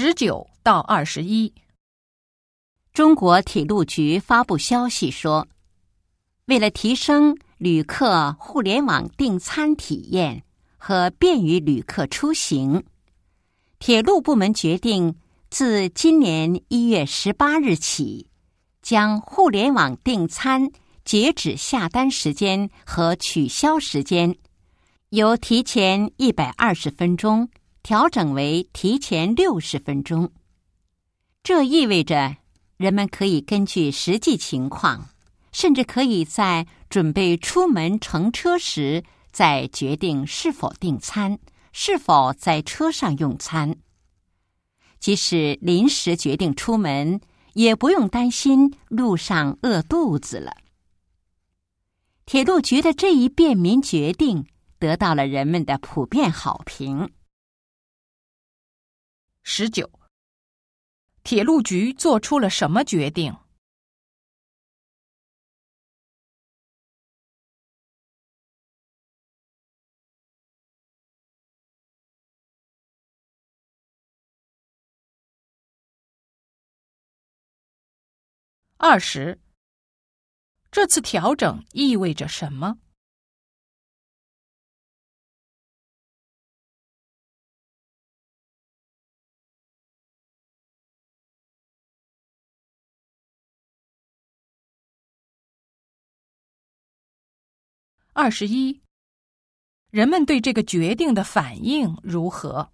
十九到二十一，中国铁路局发布消息说，为了提升旅客互联网订餐体验和便于旅客出行，铁路部门决定自今年一月十八日起，将互联网订餐截止下单时间和取消时间由提前一百二十分钟。调整为提前六十分钟，这意味着人们可以根据实际情况，甚至可以在准备出门乘车时再决定是否订餐，是否在车上用餐。即使临时决定出门，也不用担心路上饿肚子了。铁路局的这一便民决定得到了人们的普遍好评。十九，铁路局做出了什么决定？二十，这次调整意味着什么？二十一，人们对这个决定的反应如何？